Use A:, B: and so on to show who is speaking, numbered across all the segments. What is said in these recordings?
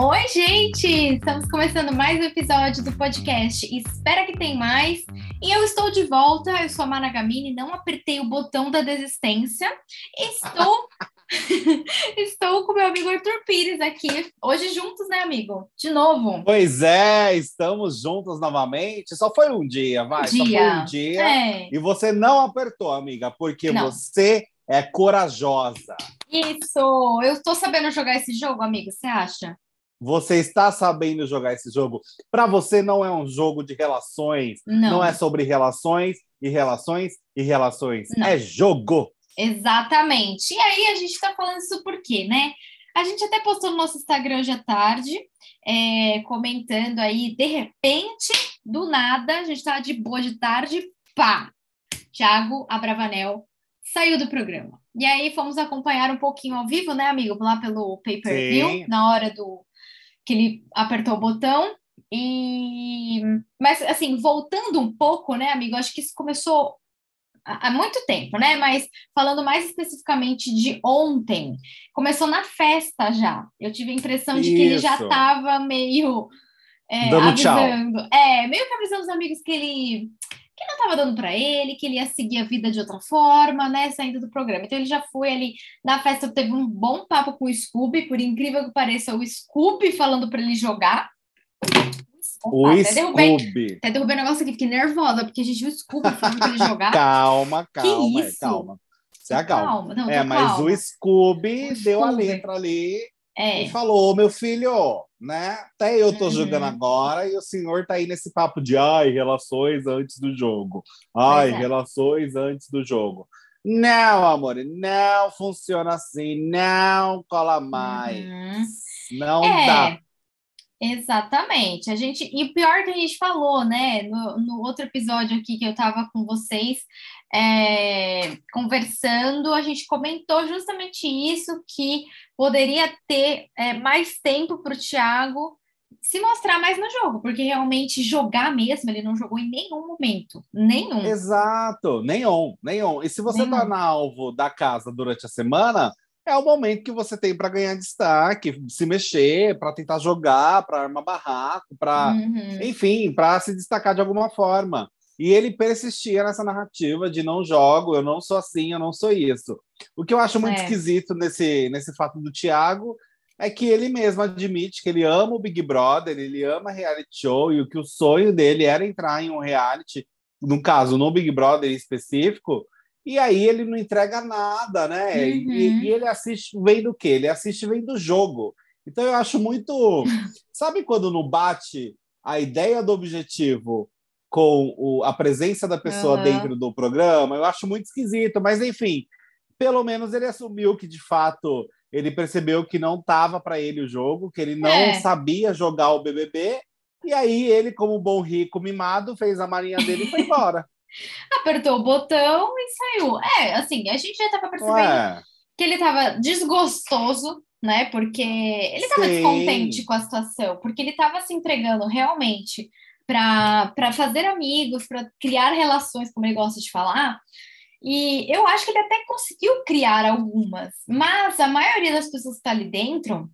A: Oi, gente! Estamos começando mais um episódio do podcast Espera que tem mais. E eu estou de volta, eu sou a Mana Gamini, não apertei o botão da desistência. Estou Estou com meu amigo Arthur Pires aqui, hoje juntos, né, amigo? De novo.
B: Pois é, estamos juntos novamente. Só foi um dia, vai.
A: Um dia.
B: Só foi um dia.
A: É.
B: E você não apertou, amiga, porque
A: Não.
B: você é corajosa.
A: Isso! Eu estou sabendo jogar esse jogo, amigo, você acha?
B: Você está sabendo jogar esse jogo. Para você não é um jogo de relações,
A: Não.
B: é sobre relações e relações e relações.
A: Não.
B: É jogo.
A: Exatamente. E aí a gente está falando isso por quê, né? A gente até postou no nosso Instagram hoje à tarde, é, comentando aí, de repente, do nada, a gente estava de boa de tarde, pá! Thiago Abravanel saiu do programa. E aí fomos acompanhar um pouquinho ao vivo, né, amigo? Lá pelo pay-per-view, na hora do que ele apertou o botão. E mas assim, voltando um pouco, né, amigo? Acho que isso começou há muito tempo, né? Mas falando mais especificamente de ontem, começou na festa já. Eu tive a impressão de que ele já
B: Isso.
A: estava meio é,
B: Dando tchau.
A: avisando, é, meio que avisando os amigos que ele que não estava dando para ele, que ele ia seguir a vida de outra forma, né? Saindo do programa. Então ele já foi ali na festa, teve um bom papo com o Scooby, por incrível que pareça, o Scooby falando para ele jogar.
B: O
A: Opa, até derrubei,
B: Scooby.
A: até derrubei um negócio aqui, fiquei nervosa, porque a gente viu o Scooby falando para ele jogar.
B: Calma, calma, é,
A: isso?
B: calma. Se acalma.
A: não,
B: É, mas
A: calma.
B: o Scooby
A: O
B: deu a
A: Scooby.
B: letra ali
A: É,
B: e falou: meu filho, né? Até eu tô
A: Uhum.
B: jogando agora e o senhor tá aí nesse papo de ai, relações antes do jogo. Ai,
A: é.
B: relações antes do jogo. Não, amor, não funciona assim, não cola mais.
A: Uhum.
B: Não
A: É,
B: dá.
A: Exatamente. A gente e o pior que a gente falou, né? No, no outro episódio aqui que eu estava com vocês é, conversando, a gente comentou justamente isso que poderia ter é, mais tempo para o Thiago se mostrar mais no jogo, porque realmente jogar mesmo ele não jogou em nenhum momento, nenhum.
B: Exato, nenhum, nenhum. E se você
A: Nenhum.
B: tá na alvo da casa durante a semana, é o momento que você tem para ganhar destaque, se mexer, para tentar jogar, para armar barraco, para
A: Uhum.
B: enfim, para se destacar de alguma forma. E ele persistia nessa narrativa de não jogo, eu não sou assim, eu não sou isso. O que eu acho muito
A: É.
B: esquisito nesse, nesse fato do Thiago é que ele mesmo admite que ele ama o Big Brother, ele ama reality show, e o que o sonho dele era entrar em um reality, no caso, no Big Brother em específico, e aí ele não entrega nada, né? E-
A: Uhum.
B: E, e ele assiste, vem do quê? Ele assiste, vem do jogo. Então eu acho muito. Sabe quando não bate a ideia do objetivo com o- a presença da pessoa
A: Aham.
B: dentro do programa? Eu acho muito esquisito, mas enfim, pelo menos ele assumiu que de fato ele percebeu que não estava para ele o jogo, que ele não
A: É.
B: sabia jogar o BBB. E aí ele, como bom rico mimado, fez a marinha dele e foi embora.
A: Apertou o botão e saiu. É, assim, a gente já estava percebendo
B: Ué,
A: que ele estava desgostoso, né? Porque ele estava descontente com a situação, porque ele estava se entregando realmente para fazer amigos, para criar relações, como ele gosta de falar. E eu acho que ele até conseguiu criar algumas, mas a maioria das pessoas que está ali dentro,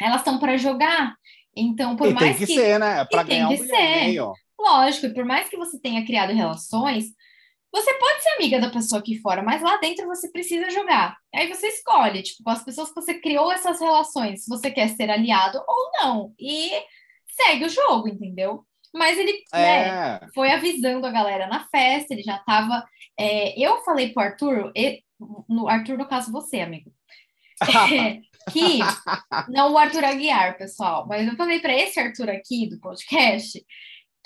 A: elas estão para jogar. Então, por
B: e
A: mais
B: tem que, ser, né? Para
A: e tem
B: ganhar um
A: que
B: e
A: ser.
B: meio.
A: Lógico, e por mais que você tenha criado relações, você pode ser amiga da pessoa aqui fora, mas lá dentro você precisa jogar. Aí você escolhe, tipo, com as pessoas que você criou essas relações, se você quer ser aliado ou não. E segue o jogo, entendeu? Mas ele né,
B: É.
A: foi avisando a galera na festa, ele já tava. é, eu falei pro Arthur, e- no Arthur, no caso, você, amigo. É, que não o Arthur Aguiar, pessoal, mas eu falei para esse Arthur aqui do podcast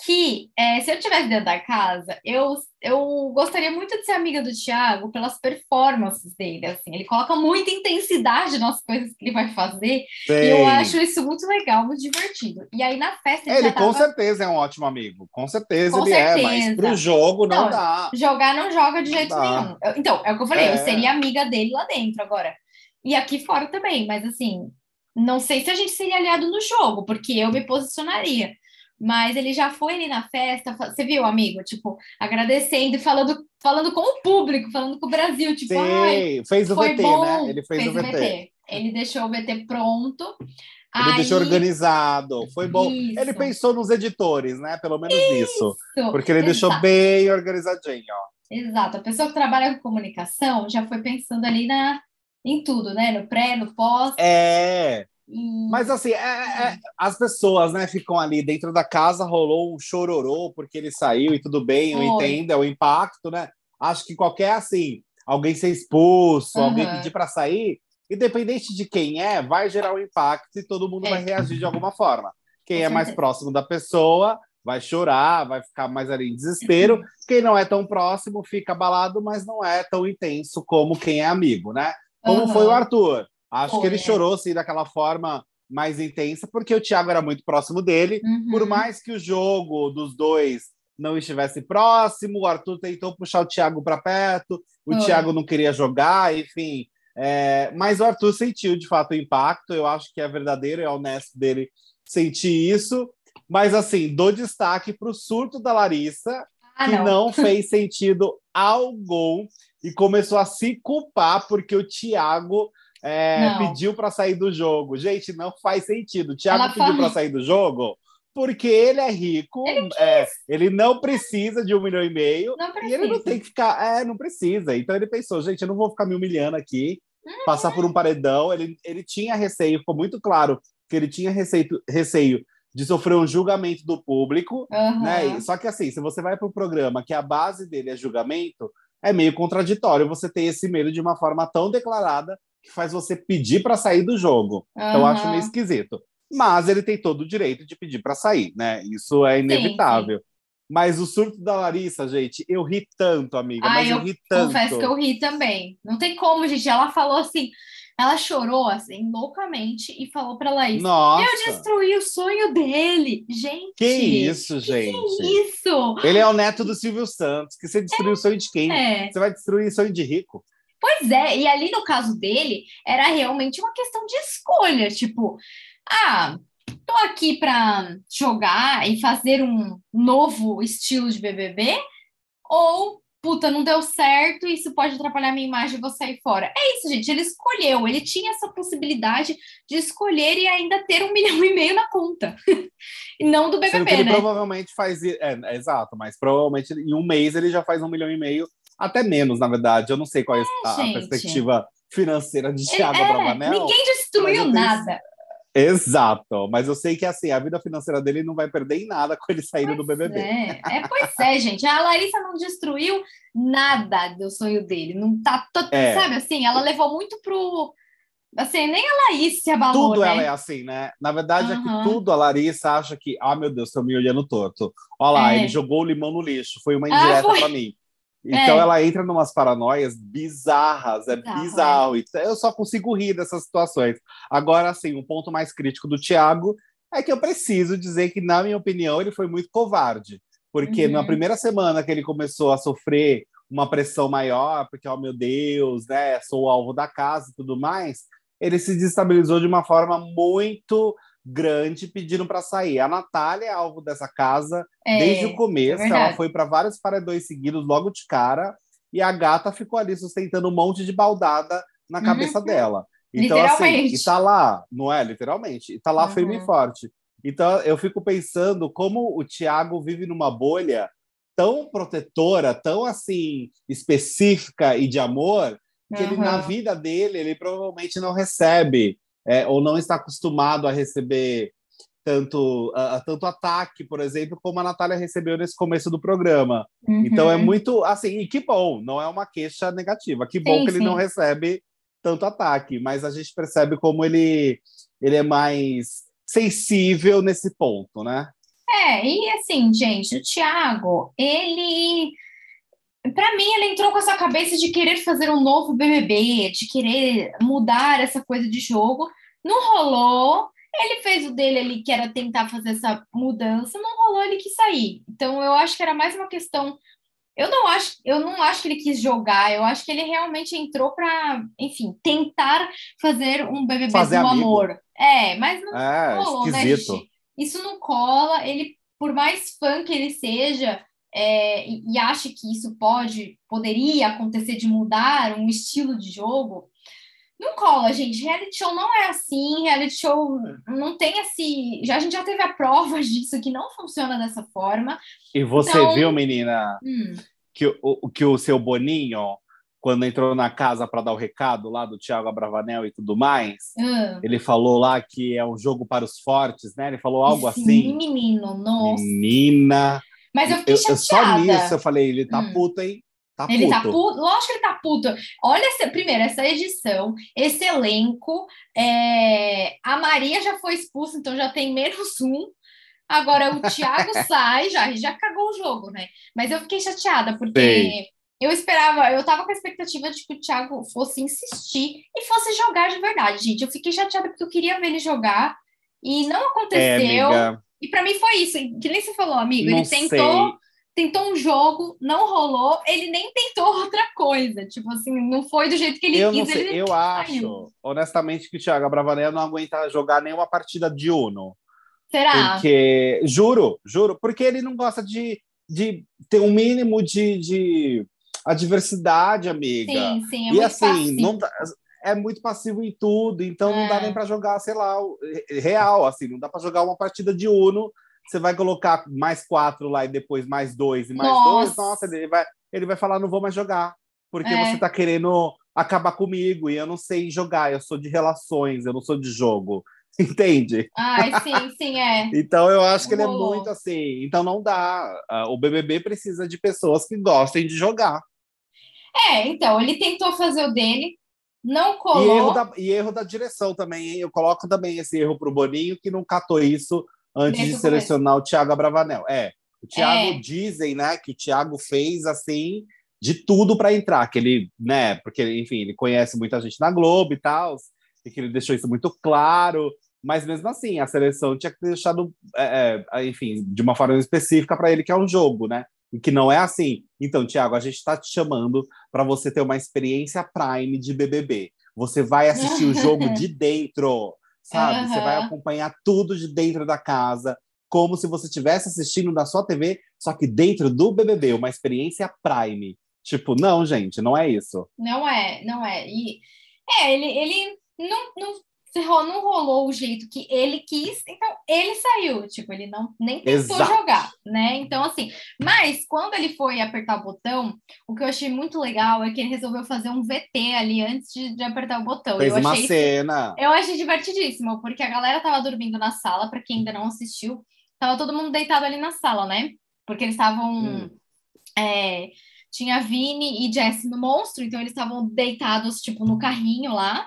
A: que é, se eu estivesse dentro da casa, eu, eu gostaria muito de ser amiga do Thiago pelas performances dele. Assim, ele coloca muita intensidade nas coisas que ele vai fazer e eu acho isso muito legal, muito divertido. E aí na festa ele,
B: Ele com certeza é um ótimo amigo. Com certeza
A: Com
B: ele é,
A: certeza.
B: mas pro jogo não,
A: Não,
B: dá.
A: Jogar não joga de jeito
B: Dá.
A: nenhum. Eu- Então, é o que eu falei, eu
B: É.
A: seria amiga dele lá dentro agora. E aqui fora também, mas assim, não sei se a gente seria aliado no jogo, porque eu me posicionaria. Mas ele já foi ali na festa, você viu, amigo? Tipo, agradecendo e falando, falando com o público, falando com o Brasil. Tipo,
B: Sim,
A: ai,
B: fez o VT,
A: bom.
B: né? Ele fez,
A: fez
B: o VT.
A: Ele deixou o VT pronto.
B: Ele
A: Aí-
B: deixou organizado, foi bom.
A: Isso.
B: Ele pensou nos editores, né? Pelo menos nisso.
A: Isso,
B: Porque ele deixou
A: exato.
B: bem organizadinho, ó.
A: Exato, a pessoa que trabalha com comunicação já foi pensando ali na, em tudo, né? No pré, no pós.
B: É,
A: e-
B: mas assim, é- é- as pessoas, né, ficam ali dentro da casa, rolou um chororô porque ele saiu e tudo bem, eu entendo, é o impacto, né? Acho que qualquer, assim, alguém ser expulso, alguém
A: Aham.
B: pedir para sair, independente de quem é, vai gerar um impacto e todo mundo
A: É.
B: vai reagir de alguma forma. Quem é mais próximo da pessoa vai chorar, vai ficar mais ali em desespero. Quem não é tão próximo fica abalado, mas não é tão intenso como quem é amigo, né? Como
A: Aham.
B: foi o Arthur. Acho
A: Foi,
B: que ele
A: é.
B: chorou assim daquela forma mais intensa, porque o Thiago era muito próximo dele.
A: Uhum.
B: Por mais que o jogo dos dois não estivesse próximo, o Arthur tentou puxar o Thiago para perto, o
A: Foi.
B: Thiago não queria jogar, enfim. É, mas o Arthur sentiu de fato o impacto. Eu acho que é verdadeiro, é honesto dele sentir isso. Mas assim, dou destaque para o surto da Larissa,
A: Ah,
B: que
A: não.
B: não fez sentido algum e começou a se culpar porque o Thiago é, pediu para sair do jogo. Gente, não faz sentido. O Thiago
A: Ela
B: pediu para sair do jogo porque ele é rico,
A: Ele
B: é, ele não precisa de um milhão e meio e ele não tem que ficar. É, não precisa. Então ele pensou, gente, eu não vou ficar me humilhando aqui,
A: Uhum.
B: passar por um paredão. Ele, ele tinha receio, ficou muito claro que ele tinha receio, receio de sofrer um julgamento do público.
A: Aham.
B: Né? Só que assim, se você vai para um programa que a base dele é julgamento, é meio contraditório você ter esse medo de uma forma tão declarada que faz você pedir para sair do jogo. Então eu acho meio esquisito. Mas ele tem todo o direito de pedir para sair, né? Isso é inevitável. Mas o surto da Larissa, gente, eu ri tanto, amiga,
A: Ah,
B: mas eu,
A: eu
B: ri tanto.
A: Confesso que eu ri também. Não tem como, gente. Ela falou assim, ela chorou assim loucamente e falou pra Laís:
B: Nossa,
A: Eu destruí o sonho dele. Gente.
B: que isso, gente?
A: Que isso?
B: Ele é o neto do Silvio Santos, que você destruiu o sonho de quem?
A: É.
B: Você vai destruir o sonho de rico?
A: Pois é, e ali no caso dele, era realmente uma questão de escolha, tipo, ah, tô aqui para jogar e fazer um novo estilo de BBB, ou, puta, não deu certo, isso pode atrapalhar minha imagem, vou sair fora. É isso, gente, ele escolheu, ele tinha essa possibilidade de escolher e ainda ter um milhão e meio na conta, e não do
B: Sendo que
A: BBB,
B: ele
A: né?
B: provavelmente faz. É, é, exato, mas provavelmente em um mês ele já faz um milhão e meio, até menos, na verdade. Eu não sei qual é a, a
A: gente.
B: perspectiva financeira de Thiago
A: É,
B: Abravanel.
A: ninguém destruiu
B: tenho-
A: nada.
B: Exato, mas eu sei que assim, a vida financeira dele não vai perder em nada com ele saindo do BBB.
A: É, é, pois é, gente. A Larissa não destruiu nada do sonho dele. Não tá, to-
B: É.
A: sabe assim? Ela levou muito pro assim, nem a Laís se abalou,
B: Tudo
A: né?
B: ela é assim, né? Na verdade é
A: Aham.
B: que tudo a Larissa acha que, ah, meu Deus, estão me olhando torto. Olha lá,
A: É.
B: ele jogou o limão no lixo, foi uma
A: Ah,
B: indireta
A: foi.
B: pra mim. Então
A: É.
B: ela entra numas paranoias bizarras, é
A: Bizarro,
B: bizarro. Eu só consigo rir dessas situações. Agora, assim, um ponto mais crítico do Thiago é que eu preciso dizer que, na minha opinião, ele foi muito covarde. Porque
A: Uhum.
B: na primeira semana que ele começou a sofrer uma pressão maior, porque, oh meu Deus, né, sou o alvo da casa e tudo mais, ele se desestabilizou de uma forma muito grande, pedindo para sair. A Natália é alvo dessa casa
A: É,
B: desde o começo,
A: é
B: ela foi para vários paredões seguidos logo de cara, e a gata ficou ali sustentando um monte de baldada na cabeça
A: Uhum.
B: dela. Então, assim, e tá lá, não é? Literalmente, e tá lá
A: Uhum.
B: firme e forte. Então, eu fico pensando como o Thiago vive numa bolha tão protetora, tão assim, específica e de amor, que ele, na
A: Uhum.
B: vida dele, ele provavelmente não recebe, é, ou não está acostumado a receber tanto, a, a tanto ataque, por exemplo, como a Natália recebeu nesse começo do programa. Então é
A: Uhum.
B: muito assim, e que bom, não é uma queixa negativa, que bom
A: Sim,
B: que ele
A: sim.
B: não recebe tanto ataque, mas a gente percebe como ele, ele é mais sensível nesse ponto, né?
A: É, e assim, gente, o Thiago, ele. Pra mim, ele entrou com essa cabeça de querer fazer um novo BBB, de querer mudar essa coisa de jogo. Não rolou. Ele fez o dele ali, que era tentar fazer essa mudança. Não rolou, ele quis sair. Então, eu acho que era mais uma questão. Eu não acho, eu não acho que ele quis jogar. Eu acho que ele realmente entrou para, enfim, tentar fazer um BBB
B: Fazer
A: do
B: amigo.
A: amor. É, mas não
B: É,
A: rolou, né,
B: esquisito.
A: gente? Isso não cola. Ele por mais fã que ele seja, é, e, e ache que isso pode, poderia acontecer de mudar um estilo de jogo, não cola, gente. Reality show não é assim, reality show não tem esse. Já, a gente já teve a prova disso que não funciona dessa forma.
B: E você então... viu, menina, hum. que, o, que o seu Boninho, quando entrou na casa para dar o recado lá do Thiago Abravanel e tudo mais, hum. ele falou lá que é um jogo para os fortes, né? Ele falou algo
A: Sim,
B: assim.
A: menino, nossa.
B: Menina.
A: Mas eu fiquei eu, chateada.
B: Só nisso eu falei, ele tá hum. puto, hein? Tá
A: ele
B: tá
A: puto. tá puto, lógico que ele tá puto. Olha, essa, primeiro, essa edição, esse elenco. É... A Maria já foi expulsa, então já tem menos um. Agora o Thiago sai, já, já cagou o jogo, né? Mas eu fiquei chateada, porque eu esperava, eu tava com a expectativa de que o Thiago fosse insistir e fosse jogar de verdade, gente. Eu fiquei chateada porque eu queria ver ele jogar e não aconteceu. É, e para mim foi isso, que nem você falou, amigo. Não ele tentou. Sei tentou um jogo, não rolou, ele nem tentou outra coisa. Tipo assim, não foi do jeito que ele
B: eu
A: quis.
B: Sei, eu acho, honestamente, que o Thiago Abravanel não aguenta jogar nenhuma partida de Uno.
A: Será?
B: Porque, juro, juro, porque ele não gosta de, de ter um mínimo de, de adversidade, amiga.
A: Sim, sim, é
B: e
A: muito
B: assim,
A: passivo.
B: não é muito passivo em tudo, então é. não dá é. nem para jogar, sei lá, real, assim, não dá para jogar uma partida de Uno você vai colocar mais quatro lá e depois mais dois e mais nossa. dois, nossa, ele vai, ele vai falar, não vou mais jogar, porque é. você tá querendo acabar comigo e eu não sei jogar, eu sou de relações, eu não sou de jogo. Entende?
A: Ai, sim, sim, é.
B: então eu acho que ele é muito assim. Então não dá. O BBB precisa de pessoas que gostem de jogar.
A: É, então, ele tentou fazer o dele, não colou.
B: E erro da, e erro da direção também, hein? Eu coloco também esse erro pro Boninho, que não catou isso antes de selecionar começo. o Thiago Abravanel. É, o Thiago é. dizem, né, que o Thiago fez assim de tudo para entrar, que ele, né, porque enfim, ele conhece muita gente na Globo e tal, e que ele deixou isso muito claro, mas mesmo assim, a seleção tinha que ter deixado, é, é, enfim, de uma forma específica para ele que é um jogo, né? E que não é assim. Então, Thiago, a gente está te chamando para você ter uma experiência Prime de BBB. Você vai assistir o jogo de dentro sabe? Uhum. Você vai acompanhar tudo de dentro da casa, como se você estivesse assistindo na sua TV, só que dentro do BBB, uma experiência Prime. Tipo, não, gente, não é isso.
A: Não é, não é. E é, ele, ele não, não não rolou o jeito que ele quis, então ele saiu, tipo, ele não nem tentou Exato. jogar, né? Então, assim, mas quando ele foi apertar o botão, o que eu achei muito legal é que ele resolveu fazer um VT ali antes de, de apertar o botão.
B: Fez
A: eu
B: uma
A: achei
B: cena.
A: Eu achei divertidíssimo, porque a galera tava dormindo na sala, para quem ainda não assistiu, tava todo mundo deitado ali na sala, né? Porque eles estavam. Hum. É, tinha Vini e Jesse no monstro, então eles estavam deitados, tipo, no carrinho lá.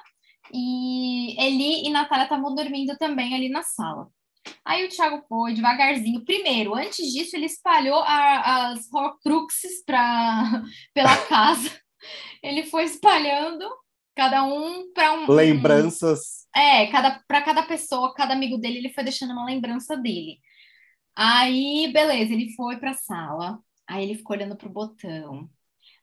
A: E Eli e Natália estavam dormindo também ali na sala. Aí o Thiago foi devagarzinho. Primeiro, antes disso, ele espalhou a, as Horcruxes pra, pela casa. ele foi espalhando cada um para um.
B: Lembranças.
A: Um, é, cada, para cada pessoa, cada amigo dele, ele foi deixando uma lembrança dele. Aí, beleza, ele foi para a sala. Aí ele ficou olhando pro botão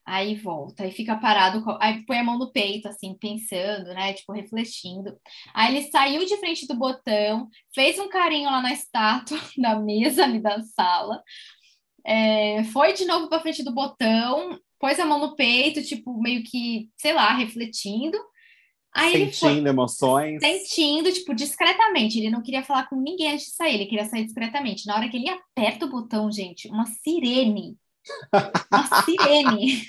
A: aí volta, aí fica parado, aí põe a mão no peito, assim, pensando, né, tipo, refletindo. Aí ele saiu de frente do botão, fez um carinho lá na estátua da mesa ali da sala, é, foi de novo para frente do botão, pôs a mão no peito, tipo, meio que, sei lá, refletindo.
B: Aí sentindo foi, emoções.
A: Sentindo, tipo, discretamente. Ele não queria falar com ninguém antes de sair, ele queria sair discretamente. Na hora que ele aperta o botão, gente, uma sirene uma sirene.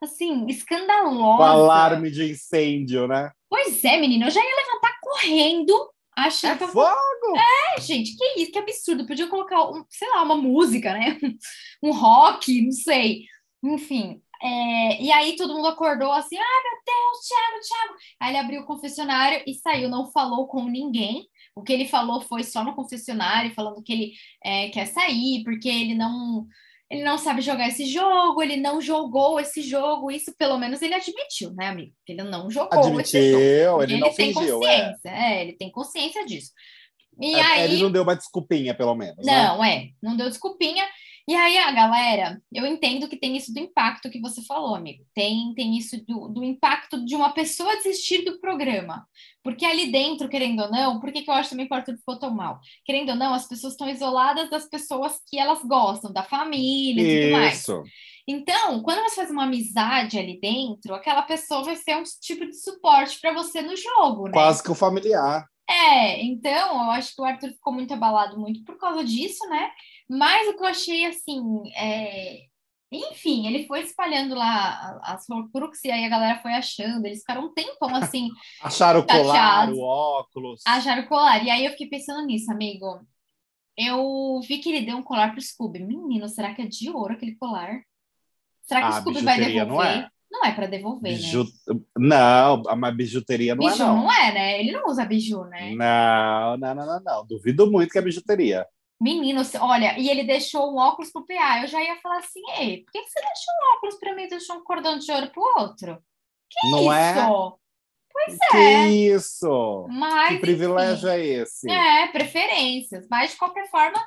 A: Assim, escandalosa.
B: O alarme de incêndio, né?
A: Pois é, menina, eu já ia levantar correndo. Achei
B: é que fogo!
A: É, gente, que isso, que absurdo. Podia colocar, um, sei lá, uma música, né? Um rock, não sei. Enfim. É... e aí todo mundo acordou assim: ah, meu Deus, Thiago, Thiago. Aí ele abriu o confessionário e saiu, não falou com ninguém. O que ele falou foi só no confessionário, falando que ele é, quer sair, porque ele não ele não sabe jogar esse jogo, ele não jogou esse jogo, isso pelo menos ele admitiu, né, amigo? Ele não jogou
B: admitiu,
A: esse jogo.
B: Ele, ele não
A: tem
B: fingiu,
A: é. consciência, é. é. ele tem consciência disso. E
B: é,
A: aí,
B: ele não deu uma desculpinha, pelo menos.
A: Não,
B: né?
A: é, não deu desculpinha. E aí a galera, eu entendo que tem isso do impacto que você falou, amigo. Tem, tem isso do, do impacto de uma pessoa desistir do programa. Porque ali dentro, querendo ou não, por que, que eu acho também que o Arthur ficou tão mal? Querendo ou não, as pessoas estão isoladas das pessoas que elas gostam, da família e tudo mais.
B: Isso.
A: Então, quando você faz uma amizade ali dentro, aquela pessoa vai ser um tipo de suporte para você no jogo, né?
B: Quase que o familiar.
A: É, então, eu acho que o Arthur ficou muito abalado muito por causa disso, né? Mas o que eu achei, assim, é... enfim, ele foi espalhando lá as Horcrux e aí a galera foi achando, eles ficaram um tempão, assim...
B: Acharam o colar, o óculos.
A: Acharam o colar. E aí eu fiquei pensando nisso, amigo. Eu vi que ele deu um colar pro Scooby. Menino, será que é de ouro aquele colar? Será que o
B: Ah,
A: Scooby vai devolver?
B: não é.
A: Não é para devolver,
B: Biju...
A: né?
B: Não, mas bijuteria não
A: biju
B: é, não.
A: não é, né? Ele não usa biju, né?
B: Não, não, não, não, não. Duvido muito que é bijuteria.
A: Menino, se- olha, e ele deixou um óculos pro PA. Eu já ia falar assim, ei, por que, que você deixou um óculos para mim e deixou um cordão de ouro pro outro?
B: não é?
A: Isso! Pois
B: Que
A: é.
B: isso?
A: Mas,
B: Que privilégio
A: enfim.
B: é esse?
A: É, preferências. Mas, de qualquer forma,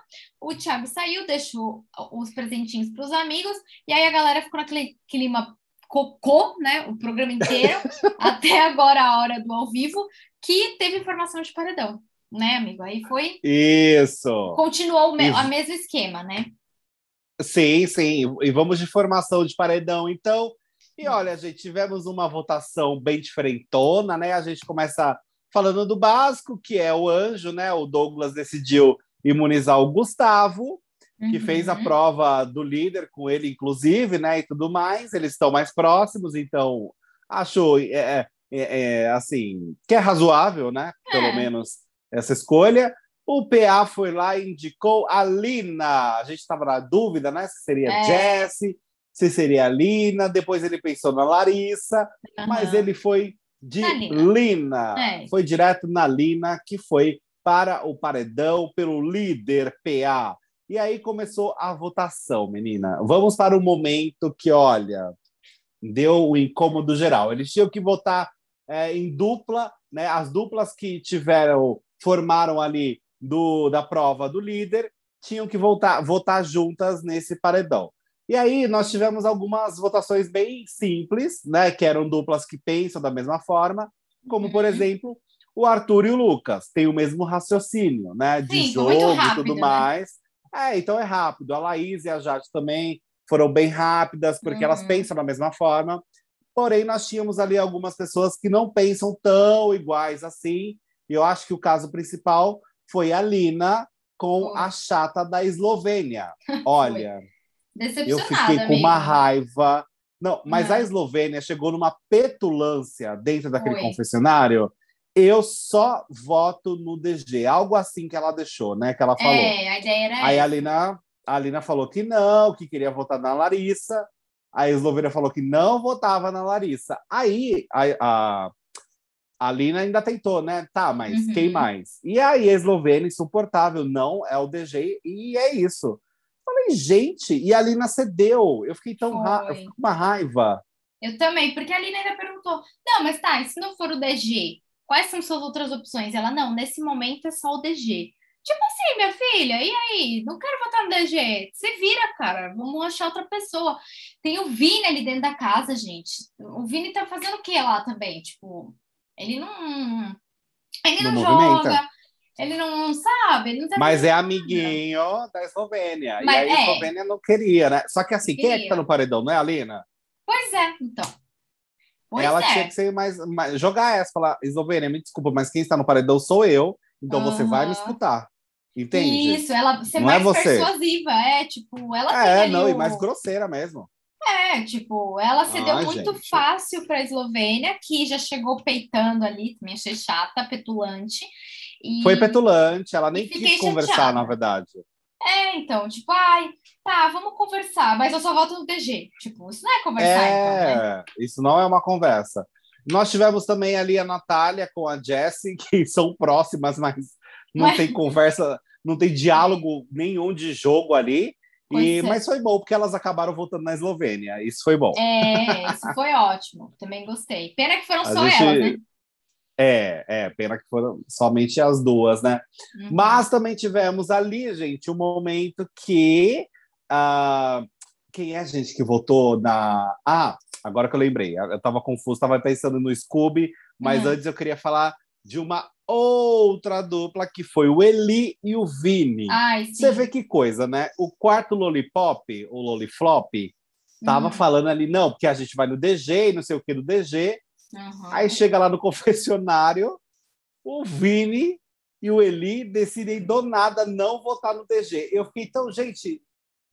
A: o Thiago saiu, deixou os presentinhos para os amigos, e aí a galera ficou naquele clima cocô, né? O programa inteiro, até agora a hora do ao vivo, que teve informação de paredão, né, amigo? Aí foi.
B: Isso.
A: Continuou o me-
B: Isso.
A: a mesmo esquema, né?
B: Sim, sim. E vamos de formação de paredão, então.
A: Hum.
B: E olha, gente, tivemos uma votação bem diferentona, né? A gente começa falando do básico, que é o anjo, né? O Douglas decidiu imunizar o Gustavo, que
A: Uhum.
B: fez a prova do líder com ele, inclusive, né? E tudo mais. Eles estão mais próximos, então acho é, é, é, assim que é razoável, né? Pelo
A: É.
B: menos essa escolha. O PA foi lá e indicou a Lina. A gente estava na dúvida, né? Se seria
A: É.
B: Jessie, se seria a Lina. Depois ele pensou na Larissa, mas
A: Aham.
B: ele foi de
A: Na Lina.
B: Lina.
A: É.
B: Foi direto na Lina, que foi para o paredão pelo líder PA. E aí começou a votação, menina. Vamos para o momento que, olha, deu o incômodo geral. Eles tinham que votar é, em dupla, né? As duplas que tiveram, formaram ali do, da prova do líder, tinham que votar, votar juntas nesse paredão. E aí nós tivemos algumas votações bem simples, né? Que eram duplas que pensam da mesma forma, como, por
A: Uhum.
B: exemplo, o Arthur e o Lucas têm o mesmo raciocínio, né? De
A: Sim, foi muito
B: jogo e
A: rápido,
B: tudo
A: né?
B: mais. É, então é rápido. A Laís e a Jade também foram bem rápidas, porque elas
A: Uhum.
B: pensam da mesma forma. Porém, nós tínhamos ali algumas pessoas que não pensam tão iguais assim. E eu acho que o caso principal foi a Lina com a chata da Eslovênia. Olha, eu fiquei com uma
A: amigo.
B: raiva. Não, mas
A: Não.
B: a Eslovênia chegou numa petulância dentro daquele
A: Foi.
B: confessionário. Eu só voto no DG, algo assim que ela deixou, né? Que ela falou.
A: É, a ideia era
B: Aí a
A: essa.
B: Lina, a Lina falou que não, que queria votar na Larissa. A Eslovênia falou que não votava na Larissa. Aí a, a, a Lina ainda tentou, né? Tá, mas
A: Uhum.
B: quem mais? E aí a Eslovênia, insuportável, não, é o DG, e é isso. Falei, gente, e a Lina cedeu. Eu fiquei tão ra... eu fiquei com uma raiva.
A: Eu também, porque a Lina ainda perguntou: não, mas tá, e se não for o DG, quais são suas outras opções? Ela, não, nesse momento é só o DG. Tipo assim, minha filha, e aí? Não quero votar no DG. Você vira, cara, vamos achar outra pessoa. Tem o Vini ali dentro da casa, gente. O Vini tá fazendo o que lá também? Tipo, ele não. Ele não,
B: Não
A: joga,
B: movimenta.
A: ele não sabe, ele não
B: Mas é amiguinho da Eslovênia.
A: Mas
B: e aí a
A: é.
B: Eslovênia não queria, né? Só que assim, quem é que
A: Queria.
B: tá no paredão? Não é a Lina?
A: Pois é, então. Pois
B: ela
A: é.
B: tinha que ser mais, mais- jogar essa, falar, Eslovênia, me desculpa, mas quem está no paredão sou eu, então você vai me escutar. Entende?
A: Isso, ela ser
B: Não é
A: mais
B: você.
A: persuasiva, é, tipo, ela tem
B: É, não, e
A: o-
B: mais grosseira mesmo.
A: É, tipo, ela cedeu
B: Ah,
A: muito
B: gente.
A: fácil para a Eslovênia, que já chegou peitando ali, também achei chata, petulante. E...
B: Foi petulante, ela nem quis conversar,
A: chateada.
B: na verdade.
A: É, então, tipo, ai, tá, vamos conversar, mas eu só voto no DG. Tipo, isso não é conversar, então, né?
B: É, isso não é uma conversa. Nós tivemos também ali a Natália com a Jessie, que são próximas, mas não
A: Mas-
B: tem conversa, não tem diálogo nenhum de jogo ali. E,
A: é.
B: mas foi bom, porque elas acabaram voltando na Eslovênia. Isso foi bom.
A: É, isso foi ótimo, também gostei. Pena que foram
B: A
A: só
B: gente-
A: elas, né?
B: É, é, pena que foram somente as duas, né?
A: Uhum.
B: Mas também tivemos ali, gente, um momento que Uh, quem é a gente que votou na. Ah, agora que eu lembrei. Eu tava confuso, tava pensando no Scooby, mas uhum. antes eu queria falar de uma outra dupla que foi o Eli e o Vini.
A: Ai,
B: Você vê que coisa, né? O quarto Lollipop, o Lolliflop, tava uhum. falando ali, não, porque a gente vai no DG e não sei o que do DG. Uhum. Aí chega lá no confessionário, o Vini e o Eli decidem do nada não votar no DG. Eu fiquei tão, gente,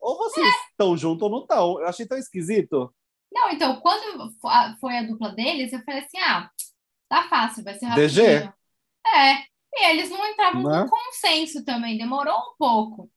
B: ou vocês estão é. juntos ou não estão. Eu achei tão esquisito.
A: Não, então, quando foi a dupla deles, eu falei assim: ah, tá fácil, vai ser rapidinho.
B: DG?
A: É. E eles não entravam não. com consenso também, demorou um pouco.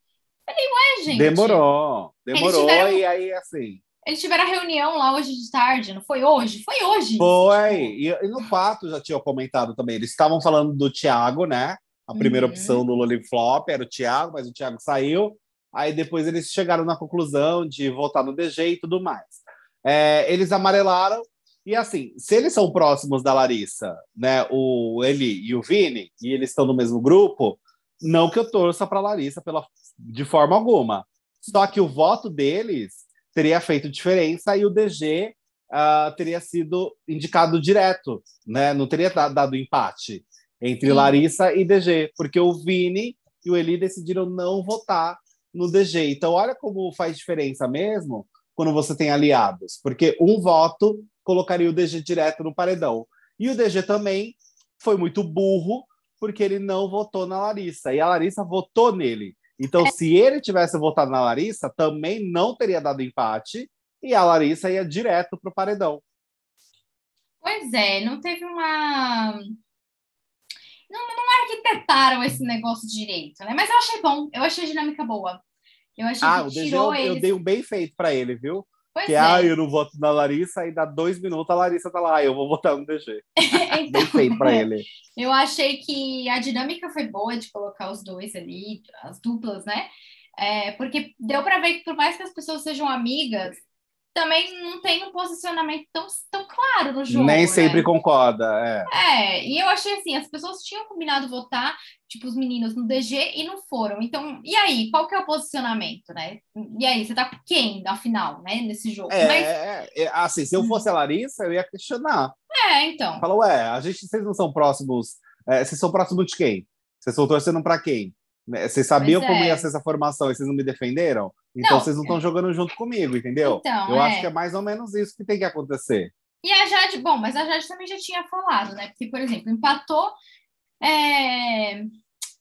A: Falei, ué, gente.
B: Demorou, demorou, tiveram... e aí assim.
A: Eles tiveram a reunião lá hoje de tarde, não foi hoje? Foi hoje.
B: Foi, e, e no Pato já tinha comentado também. Eles estavam falando do Thiago, né? A primeira uhum. opção do Loliflop era o Thiago, mas o Thiago saiu. Aí depois eles chegaram na conclusão de votar no DG e tudo mais. É, eles amarelaram. E assim, se eles são próximos da Larissa, né, o Eli e o Vini, e eles estão no mesmo grupo, não que eu torça para Larissa pela, de forma alguma. Só que o voto deles teria feito diferença e o DG uh, ah, teria sido indicado direto, né? Não teria dado empate entre Sim. Larissa e DG, porque o Vini e o Eli decidiram não votar no DG. Então, olha como faz diferença mesmo quando você tem aliados, porque um voto colocaria o DG direto no paredão. E o DG também foi muito burro, porque ele não votou na Larissa, e a Larissa votou nele. Então, é. se ele tivesse votado na Larissa, também não teria dado empate e a Larissa ia direto para o paredão.
A: Pois é, não teve uma. Não, não arquitetaram esse negócio direito, né? Mas eu achei bom, eu achei a dinâmica boa. Eu achei
B: ah,
A: que tirou
B: eu,
A: eles...
B: eu dei um bem feito para ele, viu?
A: Pois
B: que,
A: é.
B: ah, eu não voto na Larissa, aí dá dois minutos a Larissa tá lá, ah, eu vou votar no DG. então, Bem feito para ele.
A: Eu achei que a dinâmica foi boa de colocar os dois ali, as duplas, né? É, porque deu para ver que por mais que as pessoas sejam amigas, também não tem um posicionamento tão, tão claro no jogo.
B: Nem
A: né?
B: sempre concorda, é.
A: É, e eu achei assim, as pessoas tinham combinado votar, tipo, os meninos no DG e não foram. Então, e aí, qual que é o posicionamento, né? E aí, você tá com quem na final, né, nesse jogo?
B: É, Mas... é, é assim, se eu fosse a Larissa, eu ia questionar.
A: É, então.
B: Fala, ué, a gente, vocês não são próximos, é, vocês são próximos de quem? Vocês estão torcendo para quem? Né, vocês sabiam pois como é. ia ser essa formação e vocês não me defenderam? Então não, vocês não estão jogando junto comigo, entendeu? Então, eu é. acho que é mais ou menos isso que tem que acontecer.
A: E a Jade, bom, mas a Jade também já tinha falado, né? Porque, por exemplo, empatou. É,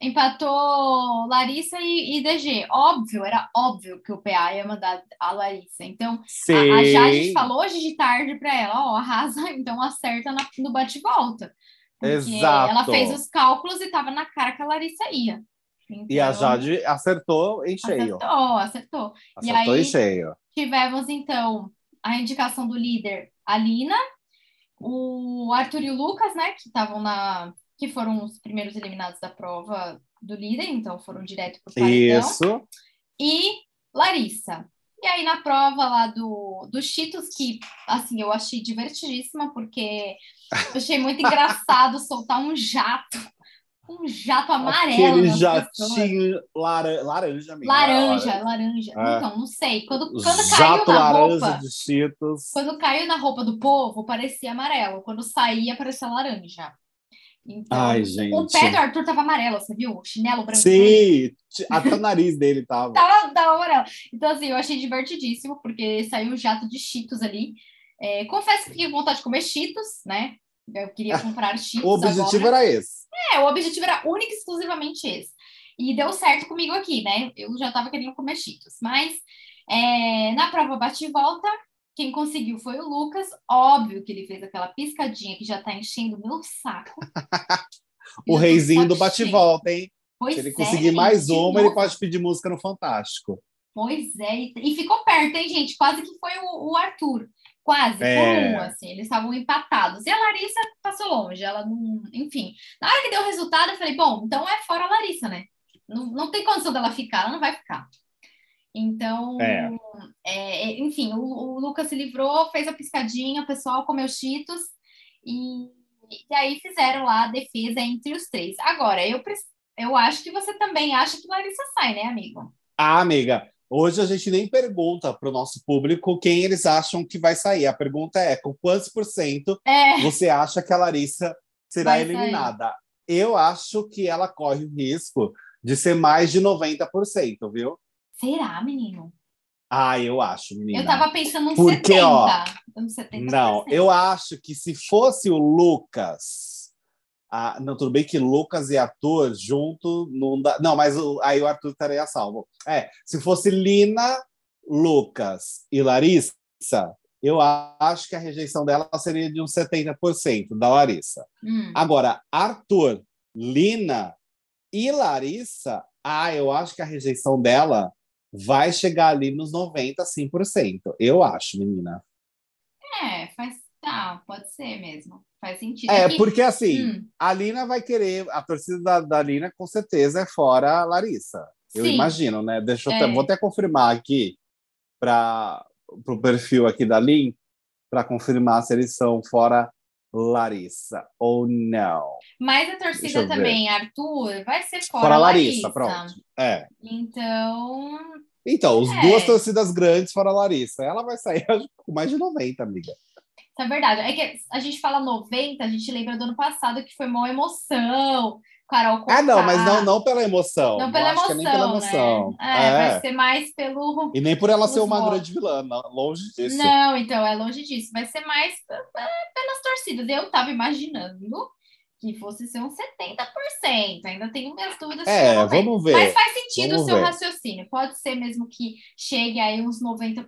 A: empatou Larissa e, e, DG. Óbvio, era óbvio que o PA ia mandar a Larissa. Então, a, a, Jade falou hoje de tarde para ela: ó, arrasa, então acerta na, no bate-volta.
B: Exato.
A: Ela fez os cálculos e estava na cara que a Larissa ia.
B: Então, e a então, Jade acertou em cheio.
A: Acertou, acertou.
B: Acertou aí, em cheio.
A: Tivemos, então, a indicação do líder, a Lina, o Arthur e o Lucas, né, que estavam na... que foram os primeiros eliminados da prova do líder, então foram direto para o paredão.
B: Isso.
A: E Larissa. E aí, na prova lá do, do Cheetos, que, assim, eu achei divertidíssima, porque eu achei muito engraçado soltar um jato um jato amarelo.
B: Aquele jatinho laranja, laranja mesmo.
A: Laranja, laranja. É. Então, não sei. Quando, quando caiu na roupa.
B: De Cheetos.
A: Quando caiu na roupa do povo, parecia amarelo. Quando saía, parecia laranja. Então,
B: Ai, gente.
A: O pé do Arthur tava amarelo, você viu? O chinelo branco.
B: Sim, até o nariz dele tava.
A: tava, tava amarelo. Então, assim, eu achei divertidíssimo, porque saiu um jato de Cheetos ali. É, confesso que fiquei com vontade de comer Cheetos, né? Eu queria comprar Cheetos.
B: o objetivo agora. era esse.
A: É, o objetivo era único e exclusivamente esse. E deu certo comigo aqui, né? Eu já estava querendo comer Cheetos. Mas é, na prova bate e volta, quem conseguiu foi o Lucas. Óbvio que ele fez aquela piscadinha que já está enchendo meu saco.
B: o reizinho do bate e volta, hein? Pois Se ele é, conseguir mais uma, ele pode pedir música no Fantástico.
A: Pois é, e ficou perto, hein, gente? Quase que foi o, o Arthur. Quase, é. por um, assim, eles estavam empatados. E a Larissa passou longe, ela não. Enfim, na hora que deu o resultado, eu falei, bom, então é fora a Larissa, né? Não, não tem condição dela ficar, ela não vai ficar. Então, é. É, é enfim, o, o, Lucas se livrou, fez a piscadinha, o pessoal comeu cheetos e, e aí fizeram lá a defesa entre os três. Agora, eu, eu acho que você também acha que Larissa sai, né, amigo?
B: Ah, amiga, Hoje a gente nem pergunta para o nosso público quem eles acham que vai sair. A pergunta é com quantos por cento
A: É,
B: você acha que a Larissa será
A: Vai sair.
B: eliminada? Eu acho que ela corre o risco de ser mais de 90%, viu?
A: será, menino?
B: Ah, eu acho, menina.
A: Eu tava pensando uns
B: Porque,
A: 70.
B: ó,
A: uns 70%.
B: Não, eu acho que se fosse o Lucas. Ah, não, tudo bem que Lucas e Arthur junto não dá. Não, mas o- aí o Arthur estaria salvo. É, se fosse Lina, Lucas e Larissa, eu acho que a rejeição dela seria de uns 70% da Larissa.
A: Hum.
B: Agora, Arthur, Lina e Larissa, ah, eu acho que a rejeição dela vai chegar ali nos 90, 100%. Eu acho, menina.
A: É, faz. Tá, pode ser mesmo. Faz sentido.
B: É,
A: que-
B: porque assim,
A: Hum,
B: a Lina vai querer, a torcida da, da Lina com certeza é fora a Larissa. Eu
A: Sim.
B: imagino, né? Deixa eu
A: É.
B: até, vou até confirmar aqui para o perfil aqui da Lin para confirmar se eles são fora Larissa ou não.
A: Mas a torcida também, Arthur, vai ser fora,
B: Fora
A: Larissa.
B: Larissa, pronto. É.
A: Então,
B: Então, as
A: É.
B: duas torcidas grandes fora Larissa. Ela vai sair acho, com mais de 90, amiga.
A: Isso é verdade. É que a gente fala 90, a gente lembra do ano passado que foi uma emoção. Carol
B: Ah, não,
A: Conká.
B: mas não, não pela emoção.
A: Não pela
B: que é nem pela
A: emoção,
B: emoção.
A: né? É,
B: É.
A: vai ser mais pelo.
B: E nem por ela ser uma
A: votos.
B: grande vilã, não, longe disso.
A: Não, então, é longe disso. Vai ser mais pelas torcidas. Eu tava imaginando que fosse ser uns 70%. Ainda tenho minhas dúvidas.
B: É,
A: é 90%.
B: vamos ver.
A: Mas faz sentido
B: Vamos
A: o seu
B: ver.
A: raciocínio. Pode ser mesmo que chegue aí uns 90%.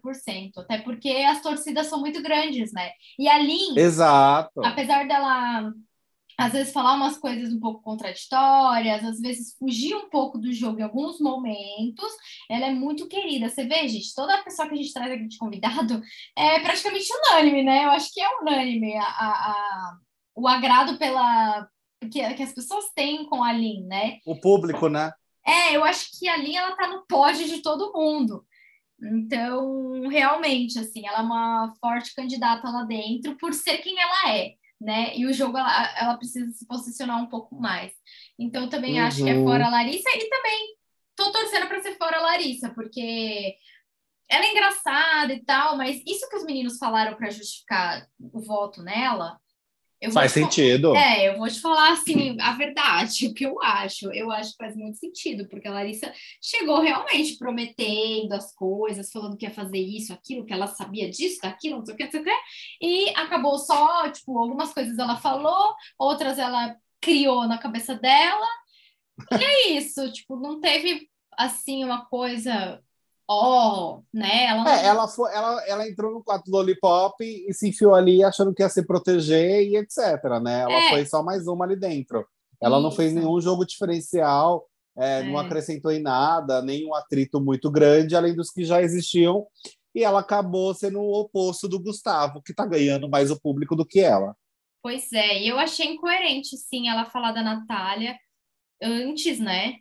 A: Até porque as torcidas são muito grandes, né? E a Lin,
B: Exato.
A: apesar dela às vezes falar umas coisas um pouco contraditórias, às vezes fugir um pouco do jogo em alguns momentos, ela é muito querida. Você vê, gente, toda pessoa que a gente traz aqui de convidado é praticamente unânime, né? Eu acho que é unânime a, a- a- o agrado pela que, que as pessoas têm com a Lin, né?
B: O público, né?
A: É, eu acho que a Lin ela tá no pódio de todo mundo. Então, realmente, assim, ela é uma forte candidata lá dentro por ser quem ela é, né? E o jogo ela, ela precisa se posicionar um pouco mais. Então, eu também acho que é
B: Uhum.
A: fora a Larissa e também tô torcendo para ser fora a Larissa, porque ela é engraçada e tal, mas isso que os meninos falaram para justificar o voto nela, eu
B: Faz sentido.
A: é, eu vou te falar assim, a verdade, o que eu acho. Eu acho que faz muito sentido, porque a Larissa chegou realmente prometendo as coisas, falando que ia fazer isso, aquilo, que ela sabia disso, daquilo, não sei o que, não sei o que, e acabou só, tipo, algumas coisas ela falou, outras ela criou na cabeça dela, e é isso, tipo, não teve, assim, uma coisa, ó, né? Ela não...
B: É, ela, foi, ela, ela entrou no quarto do Lollipop e se enfiou ali achando que ia se proteger e etc, né? Ela
A: É.
B: foi só mais uma ali dentro. Ela não fez
A: Isso.
B: nenhum jogo diferencial, é, não
A: É.
B: acrescentou em nada, nenhum atrito muito grande, além dos que já existiam. E ela acabou sendo o oposto do Gustavo, que tá ganhando mais o público do que ela.
A: Pois é, e eu achei incoerente, sim, ela falar da Natália antes, né?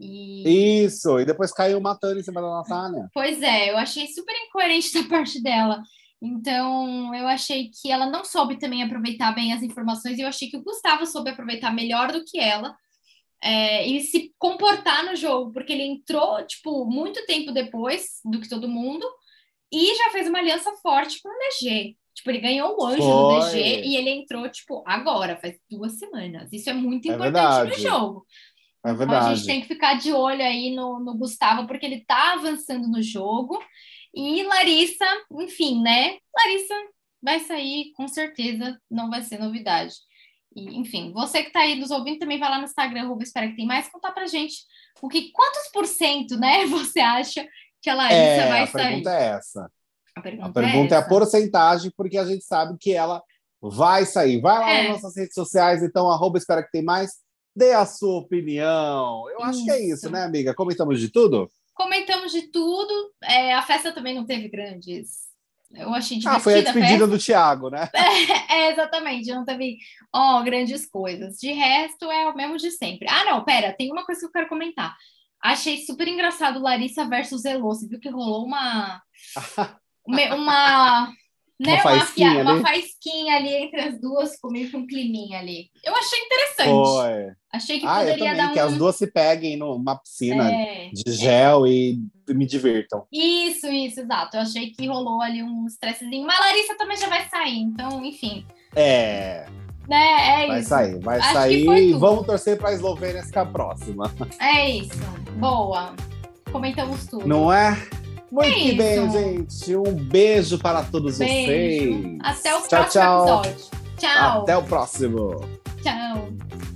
A: E...
B: Isso, e depois caiu matando em cima da Natália.
A: Pois é, eu achei super incoerente da parte dela. Então, eu achei que ela não soube também aproveitar bem as informações, e eu achei que o Gustavo soube aproveitar melhor do que ela. é, e se comportar no jogo, porque ele entrou, tipo, muito tempo depois do que todo mundo, e já fez uma aliança forte com o DG. Tipo, ele ganhou o anjo do
B: Foi.
A: DG e ele entrou, tipo, agora, faz duas semanas. Isso é muito
B: É
A: importante no
B: verdade.
A: jogo.
B: É
A: Então, a
B: verdade.
A: gente tem que ficar de olho aí no, no Gustavo, porque ele tá avançando no jogo. E Larissa, enfim, né? Larissa vai sair, com certeza, não vai ser novidade. E, enfim, você que tá aí nos ouvindo também vai lá no Instagram, espera que tem mais, contar pra gente o que, quantos por cento, né, você acha que a Larissa
B: É,
A: vai
B: a
A: sair?
B: pergunta é essa.
A: A pergunta,
B: A pergunta é, a
A: essa.
B: porcentagem, porque a gente sabe que ela vai sair. Vai lá
A: É.
B: nas nossas redes sociais, então, arroba espera que tem mais. Dê a sua opinião. Eu acho que é isso,
A: Isso.
B: né, amiga? Comentamos de tudo?
A: Comentamos de tudo. É, a festa também não teve grandes. Eu achei divertida
B: Ah, foi a despedida do Thiago, né?
A: É, exatamente, não teve, ó, grandes coisas. De resto, é o mesmo de sempre. Ah, não, pera, tem uma coisa que eu quero comentar. Achei super engraçado Larissa versus Elô. Você viu que rolou uma. uma. Uma- né, uma, faísquinha, uma, uma faísquinha ali entre as duas, comigo com um climinha ali. Eu achei interessante. Foi. Achei que ah, poderia também, dar um...
B: que as duas se peguem numa piscina é, de gel é. e me divirtam.
A: Isso, isso, exato. Eu achei que rolou ali um estressezinho. Mas a Larissa também já vai sair, então, enfim.
B: É.
A: Né, é
B: vai
A: isso.
B: sair, vai Acho sair. E vamos torcer para a Eslovênia ficar próxima.
A: É isso. Boa. Comentamos tudo.
B: Não é? Muito é bem, gente. Um beijo para todos beijo. vocês.
A: Até o tchau, próximo tchau. episódio. Tchau.
B: Até o próximo.
A: Tchau.